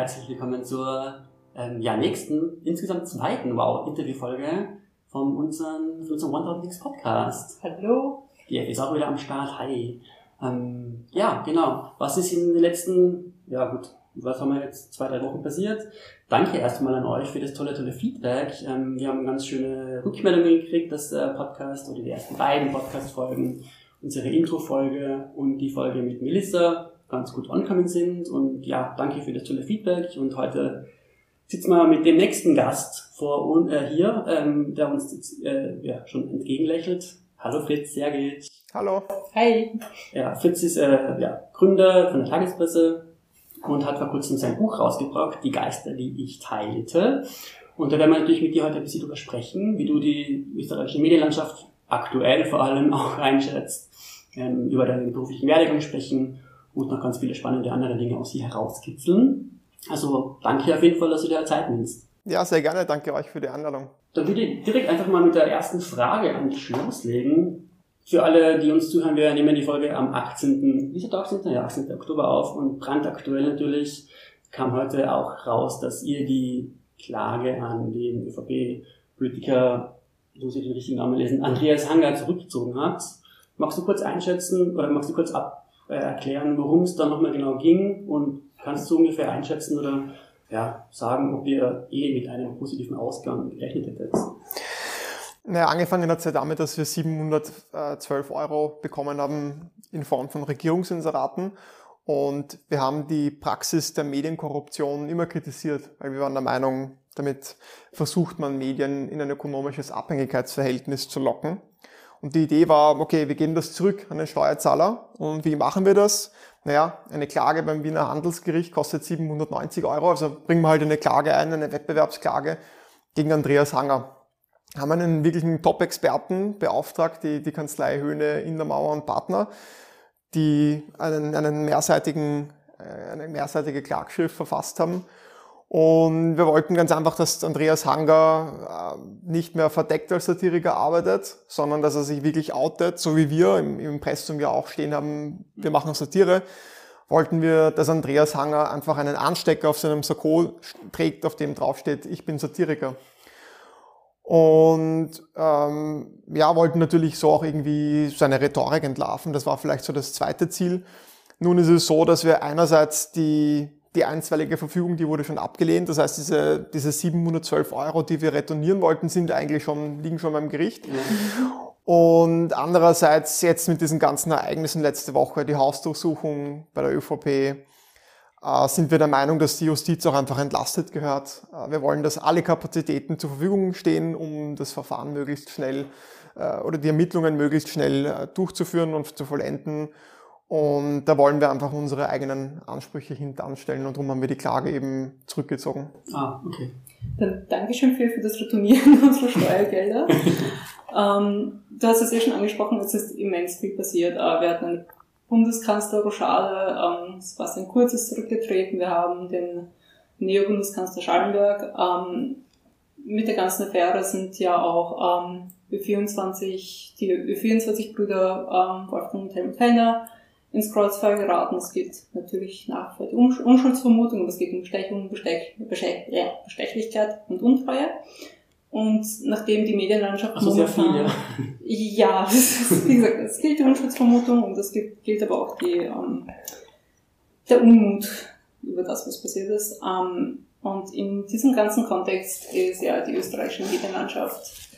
herzlich willkommen zur ähm, ja, nächsten, insgesamt zweiten Wow-Interview-Folge von unserem, von unserem One Nix Podcast. Hallo. Die F ist auch wieder am Start. Hi. Ähm, ja, genau. Was ist in den letzten, ja gut, was haben wir jetzt zwei, drei Wochen passiert? Danke erstmal an euch für das tolle, tolle Feedback. Ähm, wir haben ganz schöne Rückmeldungen gekriegt, dass der Podcast oder die ersten beiden Podcast-Folgen, unsere Intro-Folge und die Folge mit Melissa ganz gut angekommen sind. Und ja, danke für das tolle Feedback. Und heute sitzen wir mit dem nächsten Gast vor äh, hier, ähm, der uns äh, ja, schon entgegenlächelt. Hallo Fritz, sehr geht. Hallo. Hi. Ja, Fritz ist äh, ja, Gründer von der Tagespresse und hat vor kurzem sein Buch rausgebracht, Die Geister, die ich teilte. Und da werden wir natürlich mit dir heute ein bisschen drüber sprechen, wie du die österreichische Medienlandschaft aktuell vor allem auch einschätzt, ähm, über deinen beruflichen Werdegang sprechen und noch ganz viele spannende andere Dinge aus dir herauskitzeln. Also danke auf jeden Fall, dass du dir Zeit nimmst. Ja, sehr gerne. Danke euch für die Einladung. Dann würde ich direkt einfach mal mit der ersten Frage an dich loslegen. Für alle, die uns zuhören, wir nehmen die Folge am 18. Wie ist der 18. Ja, 18. Oktober auf und brandaktuell natürlich kam heute auch raus, dass ihr die Klage an den ÖVP-Politiker, muss ich den richtigen Namen lesen, Andreas Hanger zurückgezogen habt. Magst du kurz einschätzen oder magst du kurz ab, äh, erklären, worum es da nochmal genau ging und kannst du ungefähr einschätzen oder ja, sagen, ob ihr eh mit einem positiven Ausgang gerechnet hättet? Naja, angefangen hat es ja damit, dass wir 712 Euro bekommen haben in Form von Regierungsinseraten. Und wir haben die Praxis der Medienkorruption immer kritisiert, weil wir waren der Meinung, damit versucht man Medien in ein ökonomisches Abhängigkeitsverhältnis zu locken. Und die Idee war, okay, wir geben das zurück an den Steuerzahler. Und wie machen wir das? Naja, eine Klage beim Wiener Handelsgericht kostet 790 Euro. Also bringen wir halt eine Klage ein, eine Wettbewerbsklage gegen Andreas Hanger haben einen wirklichen Top-Experten beauftragt, die, die Kanzlei Höhne, Indermauer und Partner, die einen, einen mehrseitigen, äh, eine mehrseitige Klagschrift verfasst haben. Und wir wollten ganz einfach, dass Andreas Hanger äh, nicht mehr verdeckt als Satiriker arbeitet, sondern dass er sich wirklich outet, so wie wir im, im Impressum ja auch stehen haben, wir machen Satire, wollten wir, dass Andreas Hanger einfach einen Anstecker auf seinem Sakko trägt, auf dem draufsteht, ich bin Satiriker. Und ähm, ja, wollten natürlich so auch irgendwie seine Rhetorik entlarven. Das war vielleicht so das zweite Ziel. Nun ist es so, dass wir einerseits die, die einstweilige Verfügung, die wurde schon abgelehnt. Das heißt, diese, diese 712 Euro, die wir retournieren wollten, sind eigentlich schon, liegen schon beim Gericht. Mhm. Und andererseits jetzt mit diesen ganzen Ereignissen letzte Woche, die Hausdurchsuchung bei der ÖVP, äh, sind wir der Meinung, dass die Justiz auch einfach entlastet gehört. Äh, wir wollen, dass alle Kapazitäten zur Verfügung stehen, um das Verfahren möglichst schnell äh, oder die Ermittlungen möglichst schnell durchzuführen und zu vollenden. Und da wollen wir einfach unsere eigenen Ansprüche hintanstellen und darum haben wir die Klage eben zurückgezogen. Ah, okay. Dann Dankeschön für, für das Retournieren unserer Steuergelder. ähm, du hast es ja schon angesprochen, es ist immens viel passiert. Wir hatten eine Bundeskanzler Rochade, ähm, Sebastian Kurz ist zurückgetreten, wir haben den Neo-Bundeskanzler Schallenberg. Ähm, mit der ganzen Affäre sind ja auch ähm, Ö24, die Ö24-Brüder ähm, Wolfgang und Helmut Fellner ins Kreuzfeuer geraten. Es geht natürlich nach der Unschuldsvermutung, aber es geht um Bestechung, Bestech, Bestech, ja, Bestechlichkeit und Untreue. Und nachdem die Medienlandschaft also momentan... Sehr viel, ja. ja, ist, wie gesagt, es gilt die Unschutzvermutung und es gilt, gilt aber auch die, ähm, der Unmut über das, was passiert ist. Ähm, und in diesem ganzen Kontext ist ja die österreichische Medienlandschaft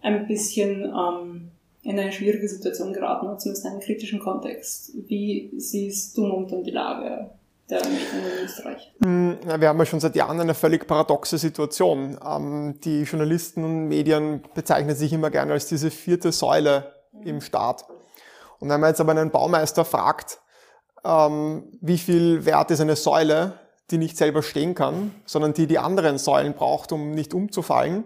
ein bisschen ähm, in eine schwierige Situation geraten, zumindest in einen kritischen Kontext. Wie siehst du momentan die Lage der Medien in Österreich? Hm, wir haben ja schon seit Jahren eine völlig paradoxe Situation. Ähm, die Journalisten und Medien bezeichnen sich immer gerne als diese vierte Säule im Staat. Und wenn man jetzt aber einen Baumeister fragt, ähm, wie viel wert ist eine Säule, die nicht selber stehen kann, sondern die die anderen Säulen braucht, um nicht umzufallen,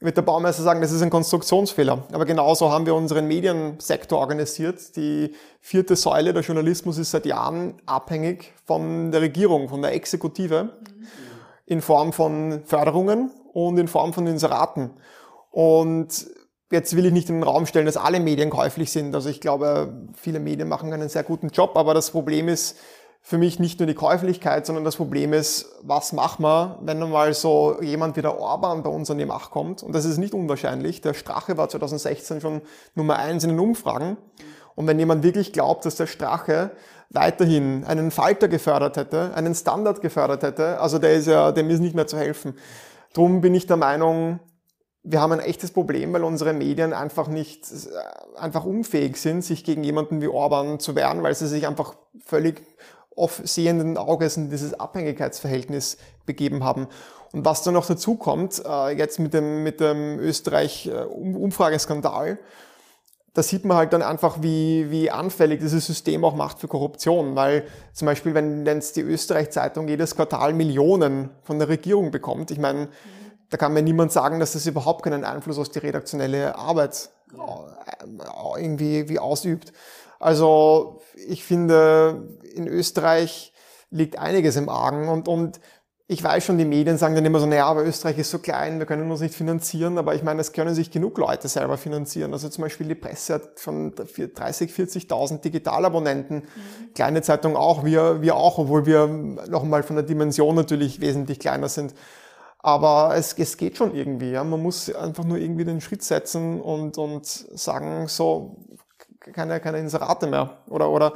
wird der Baumeister sagen, das ist ein Konstruktionsfehler. Aber genauso haben wir unseren Mediensektor organisiert. Die vierte Säule, der Journalismus, ist seit Jahren abhängig von der Regierung, von der Exekutive, in Form von Förderungen und in Form von Inseraten. Und jetzt will ich nicht in den Raum stellen, dass alle Medien käuflich sind. Also ich glaube, viele Medien machen einen sehr guten Job, aber das Problem ist, für mich nicht nur die Käuflichkeit, sondern das Problem ist, was machen wir, wenn mal so jemand wie der Orban bei uns an die Macht kommt? Und das ist nicht unwahrscheinlich. Der Strache war 2016 schon Nummer eins in den Umfragen. Und wenn jemand wirklich glaubt, dass der Strache weiterhin einen Falter gefördert hätte, einen Standard gefördert hätte, also der ist ja, dem ist nicht mehr zu helfen. Drum bin ich der Meinung, wir haben ein echtes Problem, weil unsere Medien einfach nicht, äh, einfach unfähig sind, sich gegen jemanden wie Orban zu wehren, weil sie sich einfach völlig sehenden Auges in dieses Abhängigkeitsverhältnis begeben haben. Und was dann noch dazu kommt, äh, jetzt mit dem, mit dem Österreich-Umfrageskandal, da sieht man halt dann einfach, wie, wie anfällig dieses System auch macht für Korruption. Weil zum Beispiel, wenn jetzt die Österreich-Zeitung jedes Quartal Millionen von der Regierung bekommt, ich meine, da kann mir niemand sagen, dass das überhaupt keinen Einfluss auf die redaktionelle Arbeit äh, irgendwie wie ausübt. Also ich finde, in Österreich liegt einiges im Argen und, und ich weiß schon, die Medien sagen dann immer so, naja, aber Österreich ist so klein, wir können uns nicht finanzieren, aber ich meine, es können sich genug Leute selber finanzieren. Also zum Beispiel die Presse hat schon 30, 40.000 Digitalabonnenten, mhm. kleine Zeitung auch, wir, wir auch, obwohl wir nochmal von der Dimension natürlich wesentlich kleiner sind. Aber es, es geht schon irgendwie. Ja. Man muss einfach nur irgendwie den Schritt setzen und, und sagen, so, keine, keine Inserate mehr oder, oder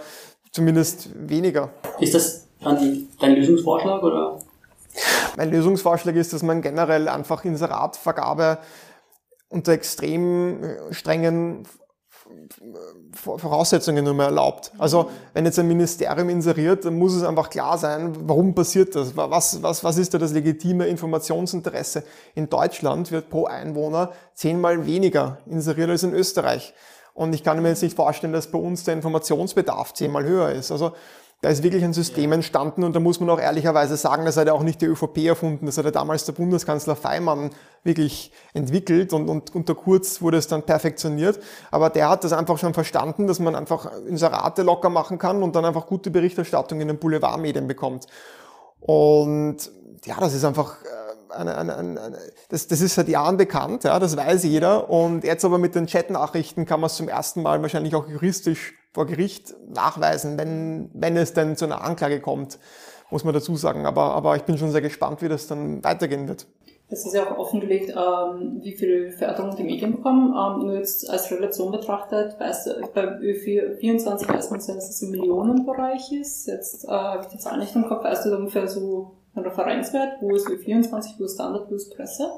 zumindest weniger. Ist das dann dein Lösungsvorschlag oder? Mein Lösungsvorschlag ist, dass man generell einfach Inseratvergabe unter extrem äh, strengen Voraussetzungen nur mehr erlaubt. Also wenn jetzt ein Ministerium inseriert, dann muss es einfach klar sein, warum passiert das? Was, was, was ist da das legitime Informationsinteresse? In Deutschland wird pro Einwohner zehnmal weniger inseriert als in Österreich. Und ich kann mir jetzt nicht vorstellen, dass bei uns der Informationsbedarf zehnmal höher ist. Also da ist wirklich ein System entstanden und da muss man auch ehrlicherweise sagen, das hat ja auch nicht die ÖVP erfunden, das hat ja damals der Bundeskanzler Feimann wirklich entwickelt und, und unter Kurz wurde es dann perfektioniert. Aber der hat das einfach schon verstanden, dass man einfach Inserate locker machen kann und dann einfach gute Berichterstattung in den Boulevardmedien bekommt. Und ja, das ist einfach äh, eine, eine, eine, das, das ist seit Jahren bekannt, ja, das weiß jeder. Und jetzt aber mit den Chatnachrichten kann man es zum ersten Mal wahrscheinlich auch juristisch vor Gericht nachweisen, wenn, wenn es denn zu einer Anklage kommt, muss man dazu sagen. Aber, aber ich bin schon sehr gespannt, wie das dann weitergehen wird. Es ist ja auch offengelegt, ähm, wie viel Förderung die Medien bekommen. Ähm, nur jetzt als Relation betrachtet, weißt du, bei Ö24 weiß man, dass es im Millionenbereich ist. Jetzt äh, habe ich die Zahl nicht im Kopf. Weißt du ungefähr so Referenzwert? Wo ist Ö24, wo Standard, wo Presse?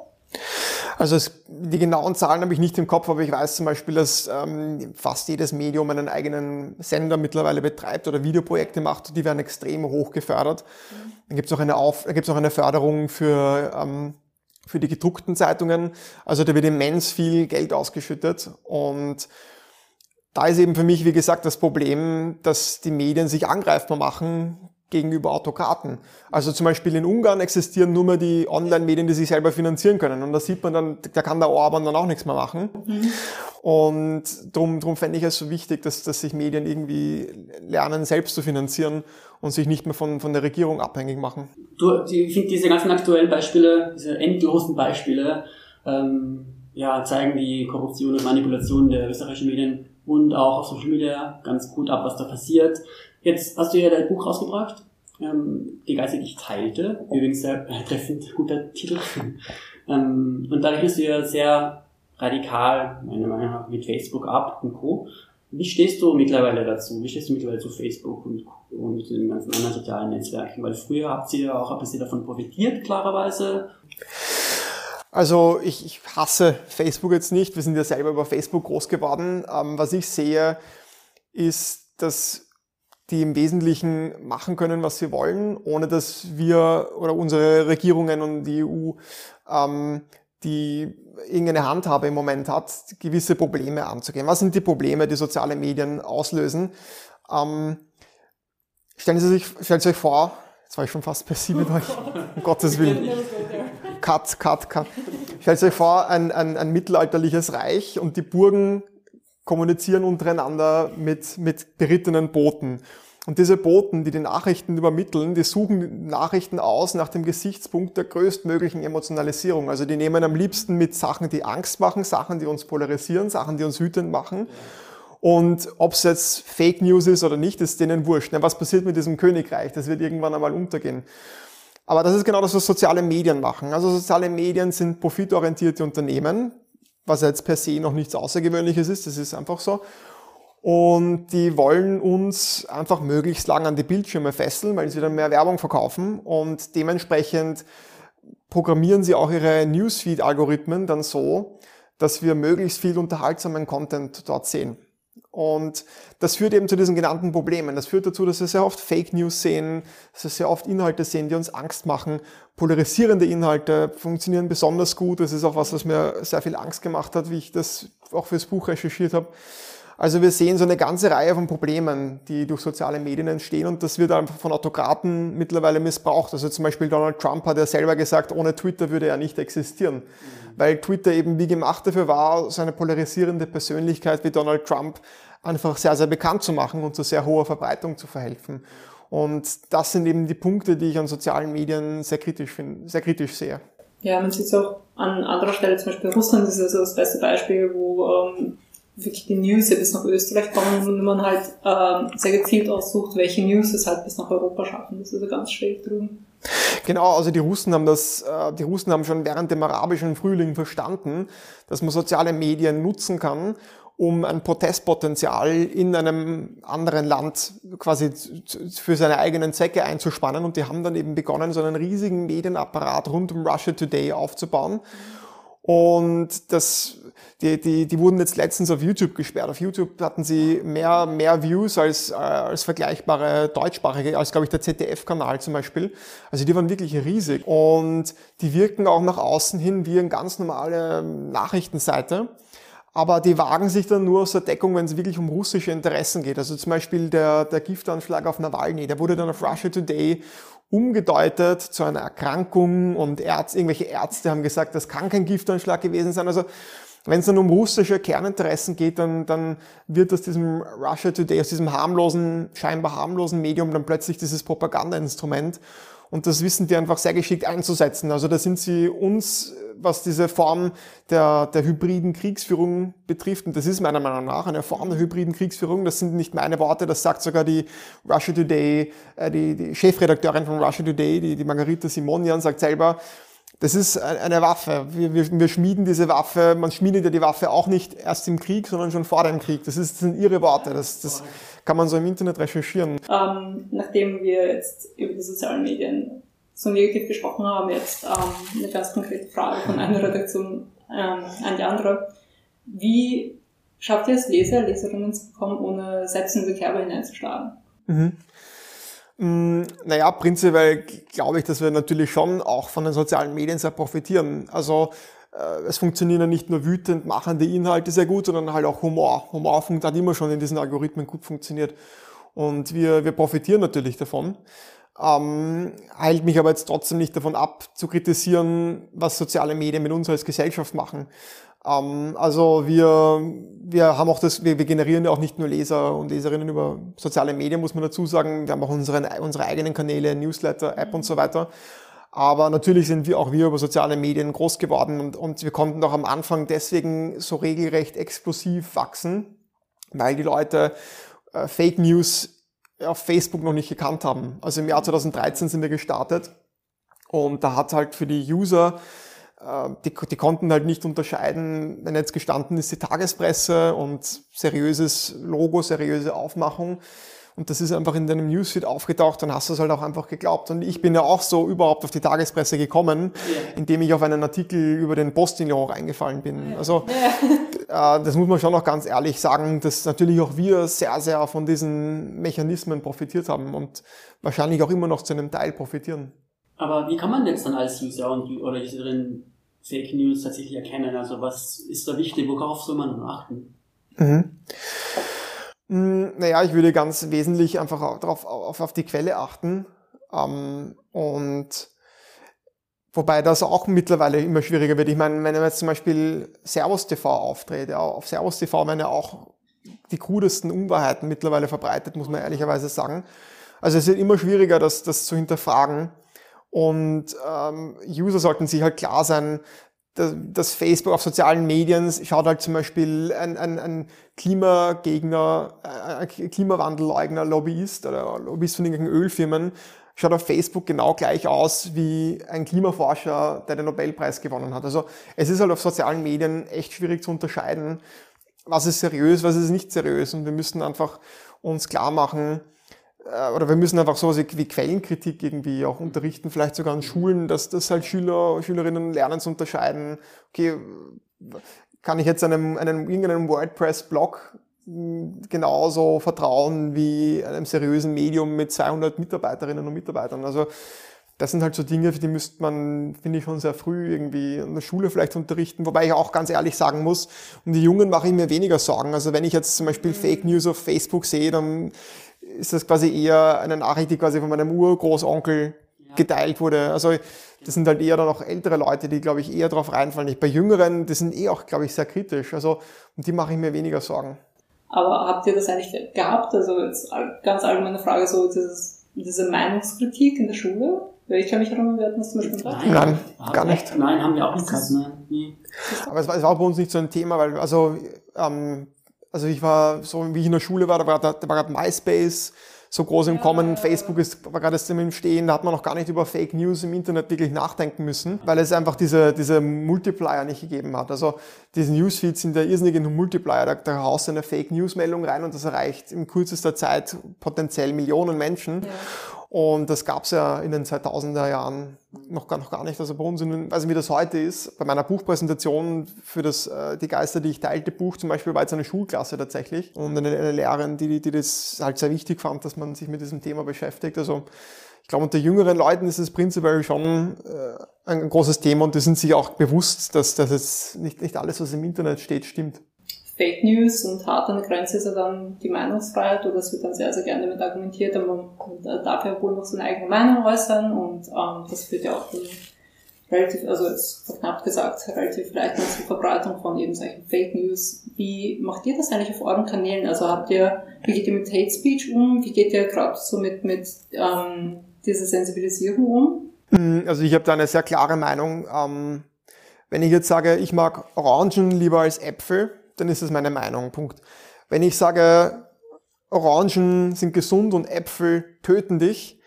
Also es, die genauen Zahlen habe ich nicht im Kopf, aber ich weiß zum Beispiel, dass ähm, fast jedes Medium einen eigenen Sender mittlerweile betreibt oder Videoprojekte macht. Die werden extrem hoch gefördert. Mhm. Dann gibt es auch eine auch eine Förderung für ähm, für die gedruckten Zeitungen. Also da wird immens viel Geld ausgeschüttet und da ist eben für mich, wie gesagt, das Problem, dass die Medien sich angreifbar machen gegenüber Autokraten. Also zum Beispiel in Ungarn existieren nur mehr die Online-Medien, die sich selber finanzieren können. Und da sieht man dann, da kann der Orban dann auch nichts mehr machen. Mhm. Und darum, darum fände ich es so wichtig, dass, dass sich Medien irgendwie lernen, selbst zu finanzieren und sich nicht mehr von, von der Regierung abhängig machen. Du, ich finde diese ganzen aktuellen Beispiele, diese endlosen Beispiele, ähm, ja, zeigen die Korruption und Manipulation der österreichischen Medien und auch auf Social Media ganz gut ab, was da passiert. Jetzt hast du ja dein Buch rausgebracht, ähm, Die Geister, die ich teilte. Übrigens sehr treffend guter Titel. ähm, und da rechnest du ja sehr radikal, meiner Meinung nach, mit Facebook ab und Co. Wie stehst du mittlerweile dazu? Wie stehst du mittlerweile zu Facebook und, und den ganzen anderen sozialen Netzwerken? Weil früher habt ihr ja auch ein bisschen davon profitiert, klarerweise. Also ich, ich hasse Facebook jetzt nicht. Wir sind ja selber über Facebook groß geworden. Ähm, was ich sehe, ist, dass die im Wesentlichen machen können, was sie wollen, ohne dass wir oder unsere Regierungen und die EU, ähm, die irgendeine Handhabe im Moment hat, gewisse Probleme anzugehen. Was sind die Probleme, die soziale Medien auslösen? Ähm, stellen Sie sich, stellen Sie sich vor, jetzt war ich schon fast per Sie mit euch, um Gottes Willen. Cut, cut, cut. Stellt euch vor, ein, ein, ein mittelalterliches Reich und die Burgen kommunizieren untereinander mit, mit berittenen Boten. Und diese Boten, die die Nachrichten übermitteln, die suchen Nachrichten aus nach dem Gesichtspunkt der größtmöglichen Emotionalisierung. Also die nehmen am liebsten mit Sachen, die Angst machen, Sachen, die uns polarisieren, Sachen, die uns wütend machen. Und ob es jetzt Fake News ist oder nicht, ist denen wurscht. Na, was passiert mit diesem Königreich? Das wird irgendwann einmal untergehen. Aber das ist genau das, was soziale Medien machen. Also soziale Medien sind profitorientierte Unternehmen, was jetzt per se noch nichts Außergewöhnliches ist, das ist einfach so. Und die wollen uns einfach möglichst lang an die Bildschirme fesseln, weil sie dann mehr Werbung verkaufen. Und dementsprechend programmieren sie auch ihre Newsfeed-Algorithmen dann so, dass wir möglichst viel unterhaltsamen Content dort sehen. Und das führt eben zu diesen genannten Problemen. Das führt dazu, dass wir sehr oft Fake News sehen, dass wir sehr oft Inhalte sehen, die uns Angst machen. Polarisierende Inhalte funktionieren besonders gut. Das ist auch was, was mir sehr viel Angst gemacht hat, wie ich das auch fürs Buch recherchiert habe. Also wir sehen so eine ganze Reihe von Problemen, die durch soziale Medien entstehen und das wird einfach von Autokraten mittlerweile missbraucht. Also zum Beispiel Donald Trump hat ja selber gesagt, ohne Twitter würde er nicht existieren, mhm. weil Twitter eben wie gemacht dafür war, so eine polarisierende Persönlichkeit wie Donald Trump einfach sehr, sehr bekannt zu machen und zu sehr hoher Verbreitung zu verhelfen. Und das sind eben die Punkte, die ich an sozialen Medien sehr kritisch finde, sehr kritisch sehe. Ja, man sieht es auch an anderer Stelle, zum Beispiel Russland ist also das beste Beispiel, wo ähm, wirklich die News ja bis nach Österreich kommen und man halt ähm, sehr gezielt aussucht, welche News es halt bis nach Europa schaffen. Das ist also ganz schräg drüben. Genau, also die Russen haben das, äh, die Russen haben schon während dem arabischen Frühling verstanden, dass man soziale Medien nutzen kann, um ein Protestpotenzial in einem anderen Land quasi für seine eigenen Zwecke einzuspannen. Und die haben dann eben begonnen, so einen riesigen Medienapparat rund um Russia Today aufzubauen. Und das, die, die, die wurden jetzt letztens auf YouTube gesperrt. Auf YouTube hatten sie mehr, mehr Views als, äh, als vergleichbare deutschsprachige, als glaube ich der ZDF-Kanal zum Beispiel. Also die waren wirklich riesig. Und die wirken auch nach außen hin wie eine ganz normale Nachrichtenseite aber die wagen sich dann nur aus der Deckung, wenn es wirklich um russische Interessen geht. Also zum Beispiel der, der Giftanschlag auf Nawalny, der wurde dann auf Russia Today umgedeutet zu einer Erkrankung und Ärzte, irgendwelche Ärzte haben gesagt, das kann kein Giftanschlag gewesen sein. Also wenn es dann um russische Kerninteressen geht, dann, dann wird aus diesem Russia Today, aus diesem harmlosen, scheinbar harmlosen Medium dann plötzlich dieses Propagandainstrument. Und das wissen die einfach sehr geschickt einzusetzen. Also da sind sie uns was diese Form der, der hybriden Kriegsführung betrifft. Und das ist meiner Meinung nach eine Form der hybriden Kriegsführung. Das sind nicht meine Worte, das sagt sogar die Russia Today, äh, die, die Chefredakteurin von Russia Today, die, die Margarita Simonian, sagt selber, das ist eine Waffe. Wir, wir, wir schmieden diese Waffe, man schmiedet ja die Waffe auch nicht erst im Krieg, sondern schon vor dem Krieg. Das, ist, das sind ihre Worte. Das, das kann man so im Internet recherchieren. Ähm, nachdem wir jetzt über die sozialen Medien so negativ gesprochen haben, jetzt ähm, eine ganz konkrete Frage von einer Redaktion ähm, an die andere. Wie schafft ihr es, Leser, Leserinnen zu bekommen, ohne selbst in die Kerbe hineinzuschlagen? Mhm. Mm, naja, prinzipiell glaube ich, dass wir natürlich schon auch von den sozialen Medien sehr profitieren. Also äh, es funktionieren ja nicht nur wütend machende Inhalte sehr gut, sondern halt auch Humor. Humor hat immer schon in diesen Algorithmen gut funktioniert. Und wir, wir profitieren natürlich davon. Ähm, heilt mich aber jetzt trotzdem nicht davon ab, zu kritisieren, was soziale Medien mit uns als Gesellschaft machen. Ähm, also wir, wir haben auch das, wir, wir generieren ja auch nicht nur Leser und Leserinnen über soziale Medien, muss man dazu sagen. Wir haben auch unsere, unsere eigenen Kanäle, Newsletter, App und so weiter. Aber natürlich sind wir auch wir über soziale Medien groß geworden und, und wir konnten auch am Anfang deswegen so regelrecht explosiv wachsen, weil die Leute äh, Fake News auf Facebook noch nicht gekannt haben. Also im Jahr 2013 sind wir gestartet und da hat halt für die User, äh, die, die konnten halt nicht unterscheiden, wenn jetzt gestanden ist die Tagespresse und seriöses Logo, seriöse Aufmachung und das ist einfach in deinem Newsfeed aufgetaucht, dann hast du es halt auch einfach geglaubt. Und ich bin ja auch so überhaupt auf die Tagespresse gekommen, indem ich auf einen Artikel über den Postillon reingefallen bin. Also das muss man schon noch ganz ehrlich sagen, dass natürlich auch wir sehr, sehr von diesen Mechanismen profitiert haben und wahrscheinlich auch immer noch zu einem Teil profitieren. Aber wie kann man jetzt dann als User und, oder Userin Fake News tatsächlich erkennen? Also was ist da wichtig? Worauf soll man achten? Mhm. Hm, naja, ich würde ganz wesentlich einfach darauf, auf, auf die Quelle achten. Ähm, und wobei das auch mittlerweile immer schwieriger wird. Ich meine, wenn man jetzt zum Beispiel Servus TV auftritt, ja, auf Servus TV werden ja auch die krudesten Unwahrheiten mittlerweile verbreitet, muss man ehrlicherweise sagen. Also es wird immer schwieriger, das, das zu hinterfragen. Und ähm, User sollten sich halt klar sein, das Facebook auf sozialen Medien schaut halt zum Beispiel ein, ein, ein Klimagegner, ein Klimawandelleugner, Lobbyist oder Lobbyist von irgendwelchen Ölfirmen, schaut auf Facebook genau gleich aus wie ein Klimaforscher, der den Nobelpreis gewonnen hat. Also es ist halt auf sozialen Medien echt schwierig zu unterscheiden, was ist seriös, was ist nicht seriös. Und wir müssen einfach uns klar machen, äh, oder wir müssen einfach sowas wie Quellenkritik irgendwie auch unterrichten, vielleicht sogar an Schulen, dass das halt Schüler, Schülerinnen lernen zu unterscheiden. Okay, kann ich jetzt einem, einem irgendeinem WordPress-Blog genauso vertrauen wie einem seriösen Medium mit 200 Mitarbeiterinnen und Mitarbeitern? Also, das sind halt so Dinge, für die müsste man, finde ich, schon sehr früh irgendwie in der Schule vielleicht unterrichten. Wobei ich auch ganz ehrlich sagen muss, um die Jungen mache ich mir weniger Sorgen. Also wenn ich jetzt zum Beispiel Fake News auf Facebook sehe, dann ist das quasi eher eine Nachricht, die quasi von meinem Urgroßonkel geteilt wurde. Also das sind halt eher dann auch ältere Leute, die, glaube ich, eher darauf reinfallen. Ich, bei Jüngeren, die sind eh auch, glaube ich, sehr kritisch. Also um die mache ich mir weniger Sorgen. Aber habt ihr das eigentlich gehabt? Also jetzt ganz allgemeine Frage, so dieses, diese Meinungskritik in der Schule? Ich kann mich erinnern, wir hatten das zum Beispiel Nein, Nein gar nicht. Nein, haben wir auch nicht gehabt. Nein. Aber es war, es war bei uns nicht so ein Thema, weil also ähm, also ich war so, wie ich in der Schule war, da war, da war gerade MySpace so groß im Kommen, Facebook ist, gerade erst im Stehen, da hat man noch gar nicht über Fake News im Internet wirklich nachdenken müssen, weil es einfach diese, diese Multiplier nicht gegeben hat. Also diese Newsfeeds sind der irrsinnige Multiplier, da, da haust du eine Fake News Meldung rein und das erreicht in kürzester Zeit potenziell Millionen Menschen. Ja. Und das gab es ja in den 2000er Jahren noch gar, noch gar nicht. Also bei uns, in, also wie das heute ist, bei meiner Buchpräsentation für das äh, Die Geister, die ich teilte Buch zum Beispiel, war jetzt eine Schulklasse tatsächlich und eine, eine Lehrerin, die, die das halt sehr wichtig fand, dass man sich mit diesem Thema beschäftigt. Also ich glaube, unter jüngeren Leuten ist es prinzipiell schon äh, ein großes Thema und die sind sich auch bewusst, dass, dass es nicht, nicht alles, was im Internet steht, stimmt. Fake News und hart an der Grenze ist ja dann die Meinungsfreiheit oder es wird dann sehr, sehr gerne damit argumentiert, aber man darf ja wohl noch seine eigene Meinung äußern und ähm, das führt ja auch relativ, also jetzt knapp gesagt, relativ leicht zur Verbreitung von eben solchen Fake News. Wie macht ihr das eigentlich auf euren Kanälen? Also habt ihr, wie geht ihr mit Hate Speech um? Wie geht ihr gerade so mit, mit ähm, dieser Sensibilisierung um? Hm, also ich habe da eine sehr klare Meinung. Ähm, wenn ich jetzt sage, ich mag Orangen lieber als Äpfel, dann ist das meine Meinung. Punkt. Wenn ich sage, Orangen sind gesund und Äpfel töten dich,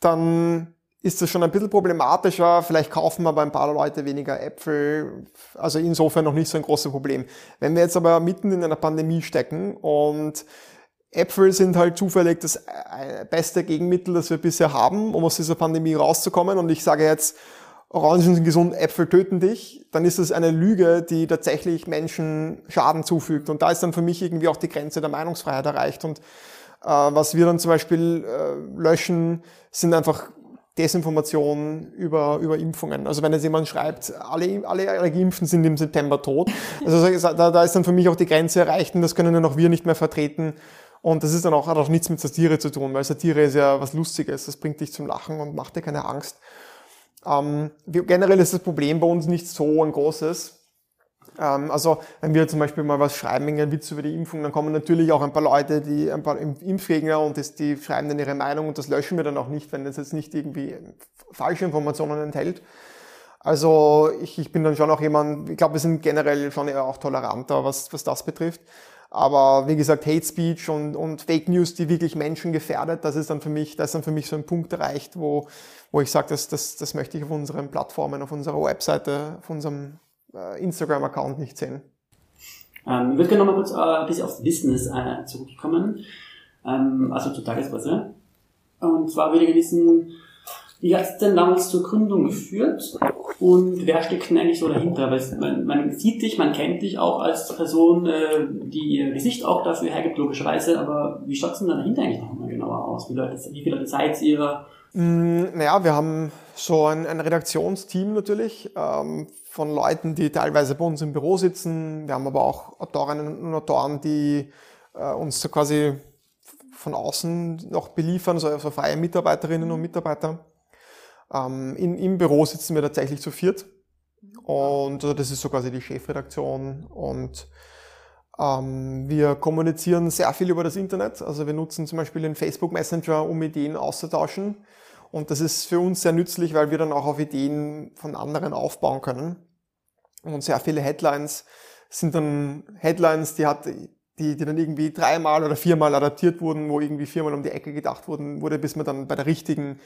dann ist das schon ein bisschen problematischer. Vielleicht kaufen aber ein paar Leute weniger Äpfel. Also insofern noch nicht so ein großes Problem. Wenn wir jetzt aber mitten in einer Pandemie stecken und Äpfel sind halt zufällig das äh, beste Gegenmittel, das wir bisher haben, um aus dieser Pandemie rauszukommen. Und ich sage jetzt, Orangen sind gesund, Äpfel töten dich, dann ist das eine Lüge, die tatsächlich Menschen Schaden zufügt. Und da ist dann für mich irgendwie auch die Grenze der Meinungsfreiheit erreicht. Und äh, was wir dann zum Beispiel äh, löschen, sind einfach Desinformationen über, über Impfungen. Also wenn jetzt jemand schreibt, alle, alle Geimpften sind im September tot, also da, da ist dann für mich auch die Grenze erreicht und das können dann auch wir nicht mehr vertreten. Und das ist dann auch, hat auch nichts mit Satire zu tun, weil Satire ist ja was Lustiges, das bringt dich zum Lachen und macht dir keine Angst. Ähm, generell ist das Problem bei uns nicht so ein großes. Ähm, also wenn wir zum Beispiel mal was schreiben, einen Witz über die Impfung, dann kommen natürlich auch ein paar Leute, die ein paar Impfgegner und das, die schreiben dann ihre Meinung und das löschen wir dann auch nicht, wenn das jetzt nicht irgendwie falsche Informationen enthält. Also ich, ich bin dann schon auch jemand, ich glaube, wir sind generell schon eher auch toleranter, was, was das betrifft. Aber wie gesagt, Hate Speech und, und Fake News, die wirklich Menschen gefährdet, das ist dann für mich, das ist dann für mich so ein Punkt erreicht, wo, wo ich sage, das, das, das möchte ich auf unseren Plattformen, auf unserer Webseite, auf unserem äh, Instagram-Account nicht sehen. Ähm, ich würde gerne nochmal kurz äh, ein bisschen aufs Business äh, zurückkommen, ähm, also zur Tagesweise. Und zwar würde ich wissen, wie hat es denn damals zur Gründung geführt und wer steckt denn eigentlich so dahinter? Weil man, man sieht dich, man kennt dich auch als Person, äh, die ihr Gesicht auch dafür hergibt, logischerweise, aber wie schaut es denn da dahinter eigentlich nochmal genauer aus? Wie, Leute, wie viele Leute seid ihr? Mm, naja, wir haben so ein, ein Redaktionsteam natürlich ähm, von Leuten, die teilweise bei uns im Büro sitzen. Wir haben aber auch Autorinnen und Autoren, die äh, uns so quasi von außen noch beliefern, so also freie Mitarbeiterinnen und Mitarbeiter. Ähm, in, Im Büro sitzen wir tatsächlich zu viert. Und also das ist so quasi die Chefredaktion. Und ähm, wir kommunizieren sehr viel über das Internet. Also wir nutzen zum Beispiel den Facebook Messenger, um Ideen auszutauschen. Und das ist für uns sehr nützlich, weil wir dann auch auf Ideen von anderen aufbauen können. Und sehr viele Headlines sind dann Headlines, die hat, die, die dann irgendwie dreimal oder viermal adaptiert wurden, wo irgendwie viermal um die Ecke gedacht wurden, wurde, bis man dann bei der richtigen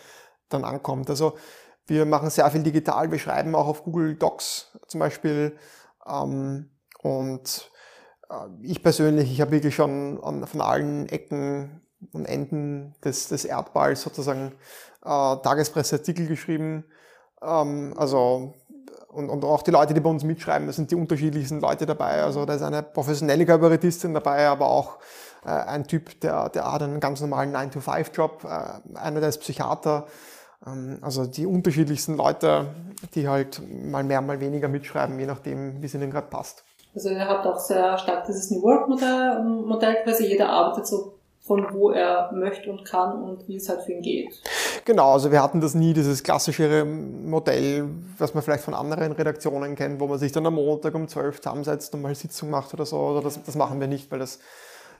dann ankommt. Also wir machen sehr viel digital, wir schreiben auch auf Google Docs zum Beispiel. Ähm, und äh, ich persönlich, ich habe wirklich schon an, von allen Ecken und Enden des, des Erdballs sozusagen äh, Tagespresseartikel geschrieben. Ähm, also und, und auch die Leute, die bei uns mitschreiben, das sind die unterschiedlichsten Leute dabei. Also da ist eine professionelle Kabarettistin dabei, aber auch äh, ein Typ, der, der hat einen ganz normalen 9-to-5-Job, äh, einer, der ist Psychiater. Ähm, also die unterschiedlichsten Leute, die halt mal mehr, mal weniger mitschreiben, je nachdem, wie es ihnen gerade passt. Also ihr habt auch sehr stark dieses New Work-Modell, Modell quasi jeder arbeitet so von wo er möchte und kann und wie es halt für ihn geht. Genau, also wir hatten das nie, dieses klassische Modell, was man vielleicht von anderen Redaktionen kennt, wo man sich dann am Montag um 12 zusammensetzt und mal Sitzung macht oder so. Oder das, das machen wir nicht, weil das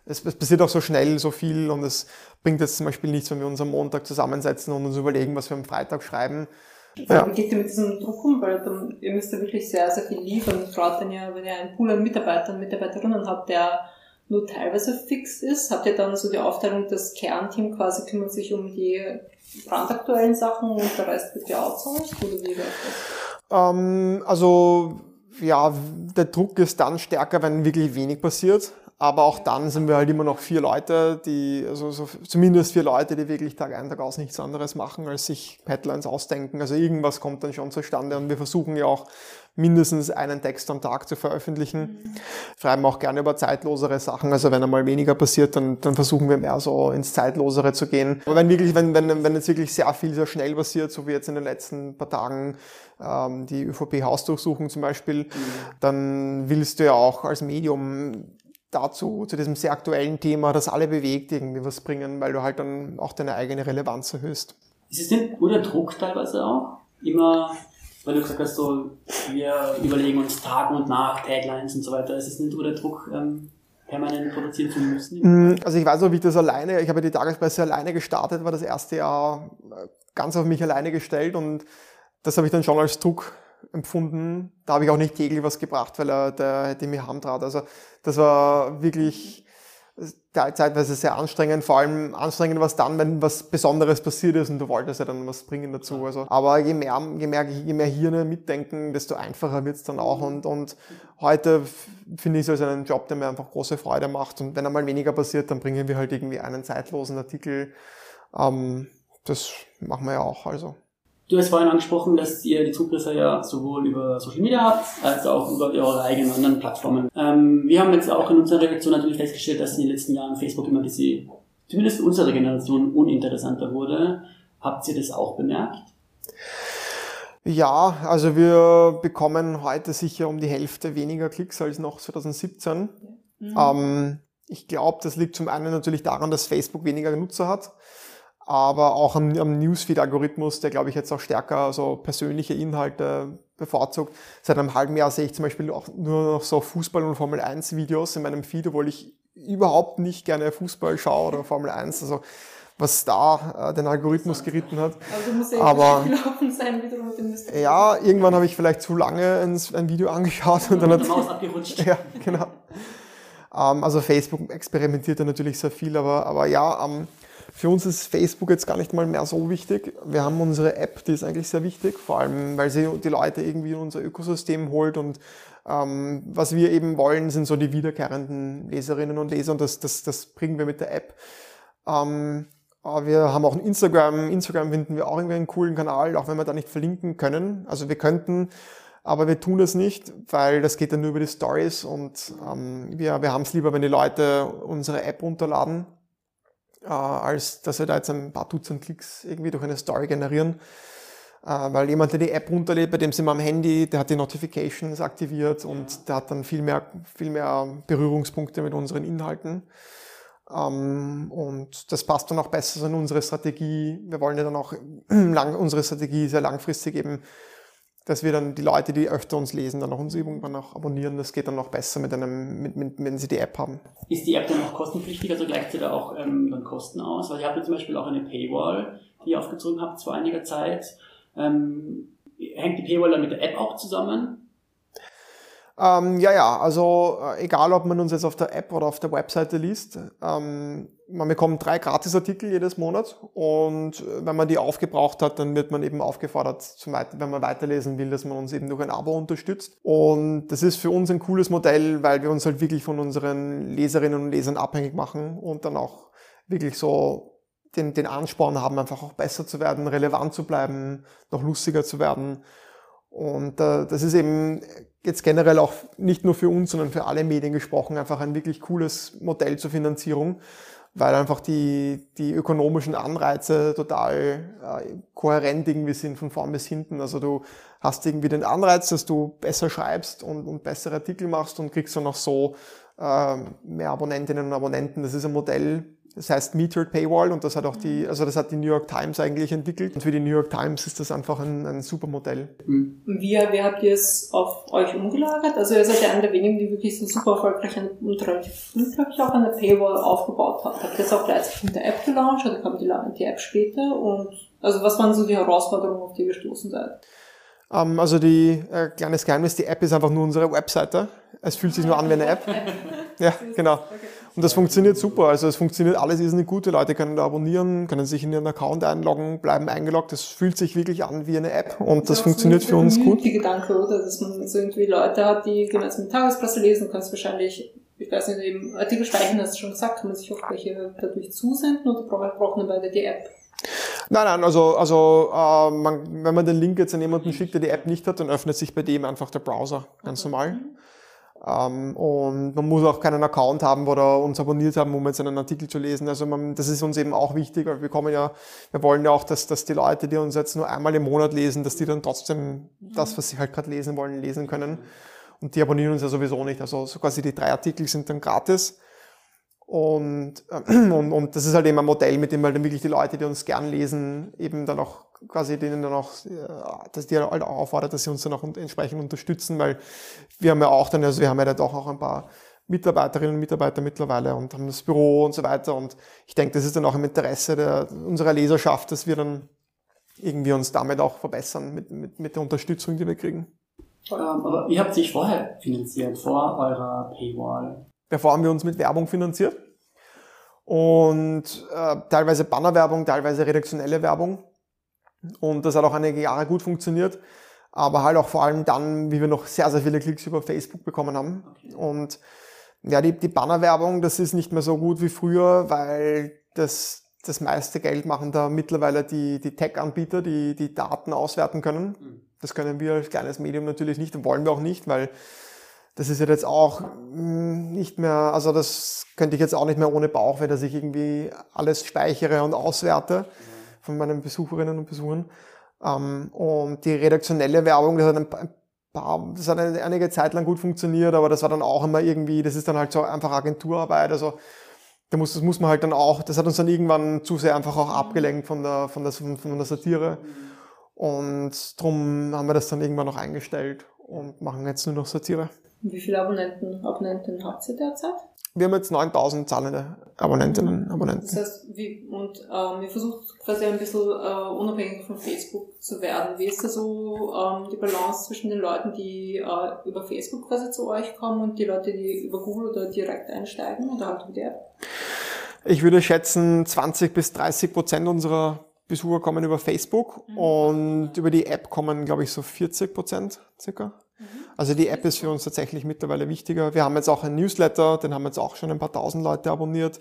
es, es passiert auch so schnell so viel und es bringt jetzt zum Beispiel nichts, wenn wir uns am Montag zusammensetzen und uns überlegen, was wir am Freitag schreiben. Ja. Wie geht ihr mit diesem Druck um? Weil dann, ihr müsst ja wirklich sehr, sehr viel liefern. Gerade wenn ihr, wenn ihr einen Pool an Mitarbeitern und Mitarbeiterinnen habt, der nur teilweise fix ist? Habt ihr dann so die Aufteilung, das Kernteam quasi kümmert sich um die brandaktuellen Sachen und der Rest wird ja outsourced? Oder wie läuft das? Ähm, also, ja, der Druck ist dann stärker, wenn wirklich wenig passiert. Aber auch dann sind wir halt immer noch vier Leute, die, also so, zumindest vier Leute, die wirklich Tag ein, Tag aus nichts anderes machen, als sich Headlines ausdenken. Also irgendwas kommt dann schon zustande und wir versuchen ja auch mindestens einen Text am Tag zu veröffentlichen. Mhm. Schreiben auch gerne über zeitlosere Sachen. Also wenn einmal weniger passiert, dann, dann versuchen wir mehr so ins Zeitlosere zu gehen. Aber wenn wirklich, wenn, wenn, wenn jetzt wirklich sehr viel sehr schnell passiert, so wie jetzt in den letzten paar Tagen, ähm, die ÖVP-Hausdurchsuchung zum Beispiel, mhm. dann willst du ja auch als Medium dazu, zu diesem sehr aktuellen Thema, das alle bewegt, irgendwie was bringen, weil du halt dann auch deine eigene Relevanz erhöhst. Ist es denn nur der Druck teilweise auch? Immer, weil du gesagt hast, so, wir überlegen uns Tag und Nacht, Taglines und so weiter. Ist es nicht nur der Druck, ähm, permanent produzieren zu müssen? Mm, also ich weiß noch, wie ich das alleine, ich habe die Tagespresse alleine gestartet, war das erste Jahr äh, ganz auf mich alleine gestellt und das habe ich dann schon als Druck empfunden. Da habe ich auch nicht täglich was gebracht, weil er der hätte mir hamtrat. Also das war wirklich zeitweise sehr anstrengend, vor allem anstrengend was dann, wenn was Besonderes passiert ist und du wolltest ja dann was bringen dazu. Also, aber je mehr, je mehr, je mehr Hirne mitdenken, desto einfacher wird's dann auch. Und, und heute finde ich es als einen Job, der mir einfach große Freude macht. Und wenn einmal weniger passiert, dann bringen wir halt irgendwie einen zeitlosen Artikel. Ähm, das machen wir ja auch. Also. Du hast vorhin angesprochen, dass ihr die Zugriffe ja sowohl über Social Media habt, als auch über eure eigenen anderen Plattformen. Ähm, wir haben jetzt auch in unserer Redaktion natürlich festgestellt, dass in den letzten Jahren Facebook immer diese, zumindest unsere Generation, uninteressanter wurde. Habt ihr das auch bemerkt? Ja, also wir bekommen heute sicher um die Hälfte weniger Klicks als noch 2017. Mhm. Ähm, ich glaube, das liegt zum einen natürlich daran, dass Facebook weniger Nutzer hat aber auch am, am Newsfeed-Algorithmus, der glaube ich jetzt auch stärker so persönliche Inhalte bevorzugt. Seit einem halben Jahr sehe ich zum Beispiel auch nur noch so Fußball- und Formel-1-Videos in meinem Feed, obwohl ich überhaupt nicht gerne Fußball schaue oder Formel 1. Also was da äh, den Algorithmus geritten hat. Also du musst ja aber gelaufen sein, wie du mit dem Ja, irgendwann habe ich vielleicht zu lange ein, ein Video angeschaut und dann hat Maus abgerutscht. Ja, genau. Ähm, also Facebook experimentiert da natürlich sehr viel, aber, aber ja, ähm, für uns ist Facebook jetzt gar nicht mal mehr so wichtig. Wir haben unsere App, die ist eigentlich sehr wichtig, vor allem weil sie die Leute irgendwie in unser Ökosystem holt und ähm, was wir eben wollen, sind so die wiederkehrenden Leserinnen und Leser und das, das, das bringen wir mit der App. Ähm, wir haben auch ein Instagram. Instagram finden wir auch irgendwie einen coolen Kanal, auch wenn wir da nicht verlinken können. Also wir könnten, aber wir tun es nicht, weil das geht dann nur über die Stories und ähm, wir, wir haben es lieber, wenn die Leute unsere App runterladen äh, als dass wir da jetzt ein paar Dutzend Klicks irgendwie durch eine Story generieren. Äh, weil jemand, der die App runterlädt, bei dem sind wir am Handy, der hat die Notifications aktiviert und der hat dann viel mehr, viel mehr Berührungspunkte mit unseren Inhalten. Ähm, und das passt dann auch besser in unsere Strategie. Wir wollen ja dann auch lang, unsere Strategie sehr langfristig eben dass wir dann die Leute, die öfter uns lesen, dann auch unsere Übungen dann auch abonnieren. Das geht dann noch besser mit einem, mit, mit, wenn sie die App haben. Ist die App dann auch kostenpflichtig? Also gleicht sie da auch ähm, dann Kosten aus? Weil ich habe zum Beispiel auch eine Paywall, die ihr aufgezogen habt vor einiger Zeit. Ähm, hängt die Paywall dann mit der App auch zusammen? Ähm, ja, ja, also äh, egal, ob man uns jetzt auf der App oder auf der Webseite liest, ähm, man bekommt drei Gratisartikel jedes Monat und äh, wenn man die aufgebraucht hat, dann wird man eben aufgefordert, zum wenn man weiterlesen will, dass man uns eben durch ein Abo unterstützt. Und das ist für uns ein cooles Modell, weil wir uns halt wirklich von unseren Leserinnen und Lesern abhängig machen und dann auch wirklich so den, den Ansporn haben, einfach auch besser zu werden, relevant zu bleiben, noch lustiger zu werden. Und äh, das ist eben jetzt generell auch nicht nur für uns, sondern für alle Medien gesprochen, einfach ein wirklich cooles Modell zur Finanzierung, weil einfach die, die ökonomischen Anreize total äh, kohärent irgendwie sind von vorn bis hinten. Also du hast irgendwie den Anreiz, dass du besser schreibst und, und bessere Artikel machst und kriegst dann auch so äh, mehr Abonnentinnen und Abonnenten. Das ist ein Modell, das heißt Metered Paywall und das hat auch die, also das hat die New York Times eigentlich entwickelt. Und für die New York Times ist das einfach ein, ein super Modell. Mhm. Wie, wie habt ihr es auf euch umgelagert? Also ihr seid ja einer der wenigen, die wirklich so super erfolgreich und relativ früh, glaube ich, auch eine Paywall aufgebaut haben. Habt ihr das auch gleichzeitig mit der App gelauncht oder kam die, die App später? Und also was waren so die Herausforderungen, auf die ihr gestoßen seid? Um, ähm, also die äh, kleines Geheimnis, die App ist einfach nur unsere Webseite. Es fühlt sich nur an wie eine App. ja, genau. Okay. Und das funktioniert super. Also es funktioniert alles ist nicht gut. Die Leute können da abonnieren, können sich in ihren Account einloggen, bleiben eingeloggt. Das fühlt sich wirklich an wie eine App und das, das funktioniert für uns gut. Die Gedanke, oder? Dass man jetzt irgendwie Leute hat, die gemeinsam mit Tagespresse lesen, kannst wahrscheinlich ich weiß nicht, eben Artikel speichern, hast du schon gesagt, kann man sich auch welche dadurch zusenden oder braucht man beide die App? Nein, nein, also, also äh, man, wenn man den Link jetzt an jemanden schickt, der die App nicht hat, dann öffnet sich bei dem einfach der Browser ganz okay. normal. Mhm. Ähm, und man muss auch keinen Account haben oder uns abonniert haben, um jetzt einen Artikel zu lesen. Also man, das ist uns eben auch wichtig, weil wir kommen ja, wir wollen ja auch, dass, dass die Leute, die uns jetzt nur einmal im Monat lesen, dass die dann trotzdem das, was sie halt gerade lesen wollen, lesen können. Und die abonnieren uns ja sowieso nicht. Also so quasi die drei Artikel sind dann gratis. Und, und, und das ist halt eben ein Modell, mit dem halt dann wirklich die Leute, die uns gern lesen, eben dann auch quasi denen dann auch, äh, dass die halt auch auffordert, dass sie uns dann auch entsprechend unterstützen, weil wir haben ja auch dann, also wir haben ja doch auch ein paar Mitarbeiterinnen und Mitarbeiter mittlerweile und haben das Büro und so weiter und ich denke, das ist dann auch im Interesse der, unserer Leserschaft, dass wir dann irgendwie uns damit auch verbessern mit, mit, mit der Unterstützung, die wir kriegen. Ähm, aber wie habt ihr euch vorher finanziert, vor eurer Paywall? Bevor haben wir uns mit Werbung finanziert und äh, teilweise Bannerwerbung, teilweise redaktionelle Werbung. Und das hat auch einige Jahre gut funktioniert. Aber halt auch vor allem dann, wie wir noch sehr, sehr viele Klicks über Facebook bekommen haben. Okay. Und ja, die, die Bannerwerbung, das ist nicht mehr so gut wie früher, weil das, das meiste Geld machen da mittlerweile die, die Tech-Anbieter, die die Daten auswerten können. Mhm. Das können wir als kleines Medium natürlich nicht und wollen wir auch nicht, weil das ist jetzt auch hm, nicht mehr, also das könnte ich jetzt auch nicht mehr ohne Bauch, wenn dass ich irgendwie alles speichere und auswerte. Mhm von meinen Besucherinnen und Besuchern. Ähm, und die redaktionelle Werbung, das hat ein paar, das hat einige Zeit lang gut funktioniert, aber das war dann auch immer irgendwie, das ist dann halt so einfach Agenturarbeit, also da muss, das muss man halt dann auch, das hat uns dann irgendwann zu sehr einfach auch abgelenkt von der, von der, von der Satire. Und drum haben wir das dann irgendwann noch eingestellt und machen jetzt nur noch Satire. Wie viele Abonnenten, Abonnenten habt ihr derzeit? wir haben jetzt 9000 zahlende Abonnentinnen und Abonnenten. Das heißt, wie, und ähm, ihr versucht quasi ein bisschen äh, unabhängig von Facebook zu werden. Wie ist da so ähm, die Balance zwischen den Leuten, die äh, über Facebook quasi zu euch kommen und die Leute, die über Google oder direkt einsteigen oder halt über die App? Ich würde schätzen, 20 bis 30 Prozent unserer Besucher kommen über Facebook mhm. und über die App kommen, glaube ich, so 40 Prozent circa. Also die App ist für uns tatsächlich mittlerweile wichtiger. Wir haben jetzt auch einen Newsletter, den haben jetzt auch schon ein paar tausend Leute abonniert.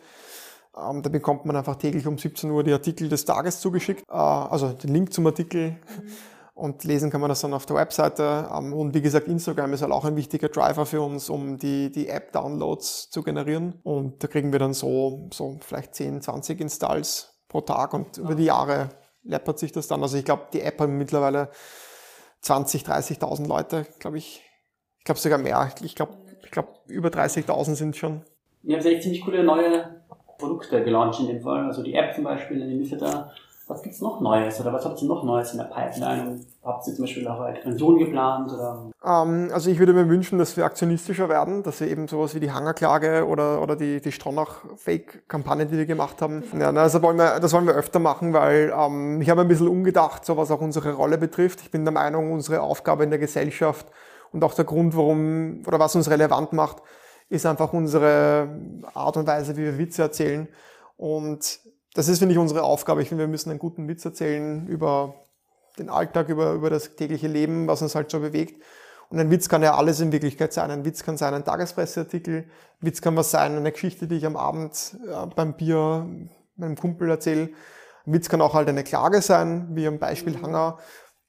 Ähm, da bekommt man einfach täglich um 17 Uhr die Artikel des Tages zugeschickt, äh, also den Link zum Artikel. Mhm. Und lesen kann man das dann auf der Webseite. Ähm, und wie gesagt, Instagram ist halt auch ein wichtiger Driver für uns, um die, die App-Downloads zu generieren. Und da kriegen wir dann so, so vielleicht 10, 20 Installs pro Tag und über die Jahre läppert sich das dann. Also ich glaube, die App haben mittlerweile 20, 30.000 Leute, glaube ich. Ich glaube sogar mehr. Ich glaube, ich glaube über 30.000 sind schon. Ihr habt echt ziemlich coole neue Produkte gelauncht in dem Fall. Also die App zum Beispiel, in dem Newsletter. Was gibt's noch Neues oder was habt ihr noch Neues in der Pipeline? Habt ihr zum Beispiel auch eine Expansion geplant? Oder? Ähm, also ich würde mir wünschen, dass wir aktionistischer werden, dass wir eben sowas wie die Hangerklage oder, oder die, die Stronach-Fake-Kampagne, die wir gemacht haben. Ja, also wollen wir, das wollen wir öfter machen, weil ähm, ich habe ein bisschen umgedacht, so was auch unsere Rolle betrifft. Ich bin der Meinung, unsere Aufgabe in der Gesellschaft Und auch der Grund, warum oder was uns relevant macht, ist einfach unsere Art und Weise, wie wir Witze erzählen. Und das ist, finde ich, unsere Aufgabe. Ich finde, wir müssen einen guten Witz erzählen über den Alltag, über, über das tägliche Leben, was uns halt so bewegt. Und ein Witz kann ja alles in Wirklichkeit sein. Ein Witz kann sein ein Tagespresseartikel, ein Witz kann was sein, eine Geschichte, die ich am Abend äh, beim Bier meinem Kumpel erzähle. Ein Witz kann auch halt eine Klage sein, wie am Beispiel Hanger,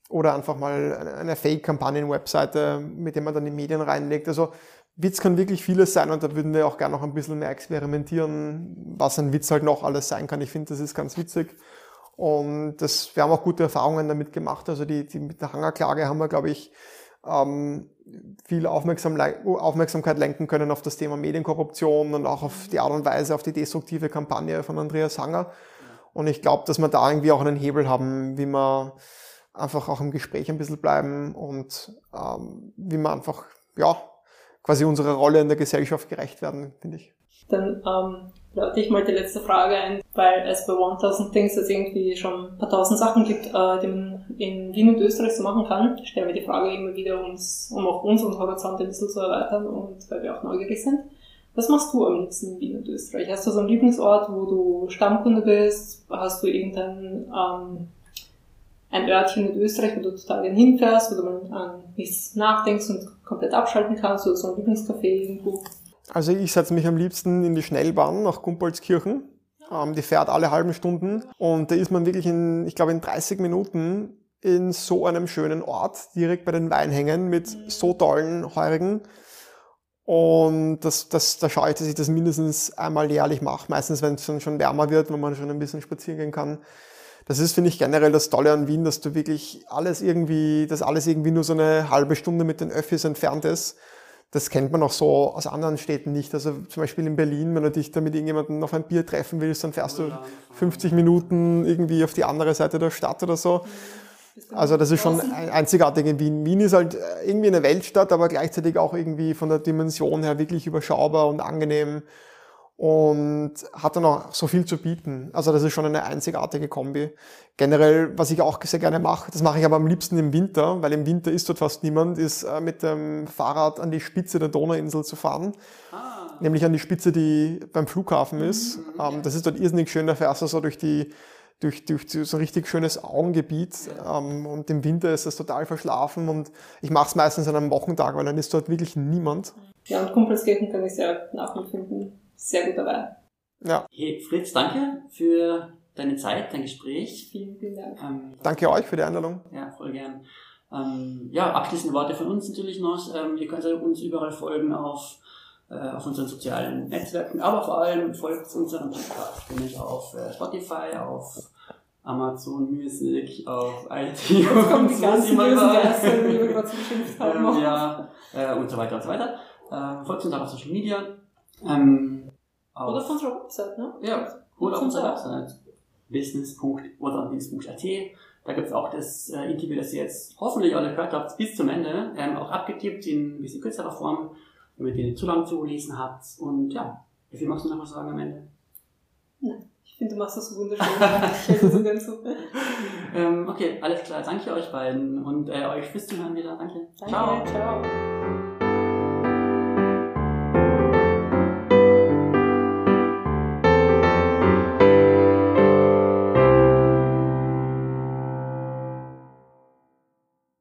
oder einfach mal eine Fake-Kampagnen-Webseite, mit der man dann die Medien reinlegt. Also Witz kann wirklich vieles sein und da würden wir auch gerne noch ein bisschen mehr experimentieren, was ein Witz halt noch alles sein kann. Ich finde, das ist ganz witzig. Und das, wir haben auch gute Erfahrungen damit gemacht. Also die, die mit der Hangerklage haben wir, glaube ich, ähm, viel Aufmerksam, Aufmerksamkeit lenken können auf das Thema Medienkorruption und auch auf die Art und Weise, auf die destruktive Kampagne von Andreas Hanger. Und ich glaube, dass wir da irgendwie auch einen Hebel haben, wie man einfach auch im Gespräch ein bisschen bleiben und ähm, wie man einfach, ja, quasi unserer Rolle in der Gesellschaft gerecht werden, finde ich. Dann ähm, lade ich mal die letzte Frage ein, weil es bei 1000 Things es irgendwie schon ein paar tausend Sachen gibt, äh, die man in Wien und Österreich so machen kann. Stellen wir die Frage immer wieder, uns, um auch unseren Horizont ein bisschen zu erweitern und weil wir auch neugierig sind. Was machst du am liebsten in Wien und Österreich? Hast du so einen Lieblingsort, wo du Stammkunde bist? Hast du irgendein ähm, ein Örtchen in Österreich, wo du total gerne hinfährst, wo du mal an nichts nachdenkst und komplett abschalten kannst oder so ein Lieblingscafé irgendwo? Also ich setze mich am liebsten in die Schnellbahn nach Gumpolskirchen. Ähm, die fährt alle halben Stunden und da ist man wirklich in, ich glaube in 30 Minuten in so einem schönen Ort, direkt bei den Weinhängen mit so tollen Heurigen. Und das, das, da schaue ich, dass ich das mindestens einmal jährlich mache. Meistens, wenn es schon wärmer wird, wenn man schon ein bisschen spazieren gehen kann. Das ist, finde ich, generell das Tolle an Wien, dass du wirklich alles irgendwie, dass alles irgendwie nur so eine halbe Stunde mit den Öffis entfernt ist. Das kennt man auch so aus anderen Städten nicht. Also zum Beispiel in Berlin, wenn du dich da mit irgendjemandem auf ein Bier treffen willst, dann fährst du 50 Minuten irgendwie auf die andere Seite der Stadt oder so. Also das ist schon einzigartig in Wien. Wien ist halt äh, irgendwie eine Weltstadt, aber gleichzeitig auch irgendwie von der Dimension her wirklich überschaubar und angenehm und hat dann auch so viel zu bieten. Also das ist schon eine einzigartige Kombi. Generell, was ich auch sehr gerne mache, das mache ich aber am liebsten im Winter, weil im Winter ist dort fast niemand, ist äh, mit dem Fahrrad an die Spitze der Donauinsel zu fahren. Ah. Nämlich an die Spitze, die beim Flughafen ist. Mhm. Ähm, das ist dort irrsinnig schön, da fährst du so durch die durch, durch so ein richtig schönes Augengebiet. Ja. Ähm, und im Winter ist es total verschlafen und ich mache es meistens an einem Wochentag, weil dann ist dort wirklich niemand. Ja, und Kumpelskirchen kann ich sehr nachempfinden sehr gut dabei. Ja. Hey, Fritz, danke für deine Zeit, dein Gespräch. Vielen, vielen Dank. Ähm, danke euch für die Einladung. Ja, voll gern. Ähm, ja, abschließende Worte von uns natürlich noch. Ähm, ihr könnt uns überall folgen auf, äh, auf unseren sozialen Netzwerken, aber vor allem folgt unserem Podcast, nämlich auf äh, Spotify, auf Amazon Music, auf iTunes. Jetzt kommen die ganzen Geister, die wir gerade haben. Ähm, ja, äh, und so weiter und so weiter. Äh, folgt uns auch auf Social Media. Ähm, oder auf unserer Website, ne? Ja, oder auf unserer Website. business.oderdienst.at. Da gibt es auch das äh, Interview, das ihr jetzt hoffentlich alle gehört habt, bis zum Ende, ähm, auch abgetippt in ein bisschen kürzerer Form, damit ihr nicht zu lang zugelesen habt. Und ja, wie viel magst du noch was sagen am Ende? Nein, ich finde, du machst das wunderschön. ich so ganz super. ähm, okay, alles klar. Danke euch beiden und äh, euch fürs Zuhören wieder. Danke. Danke ciao. ciao.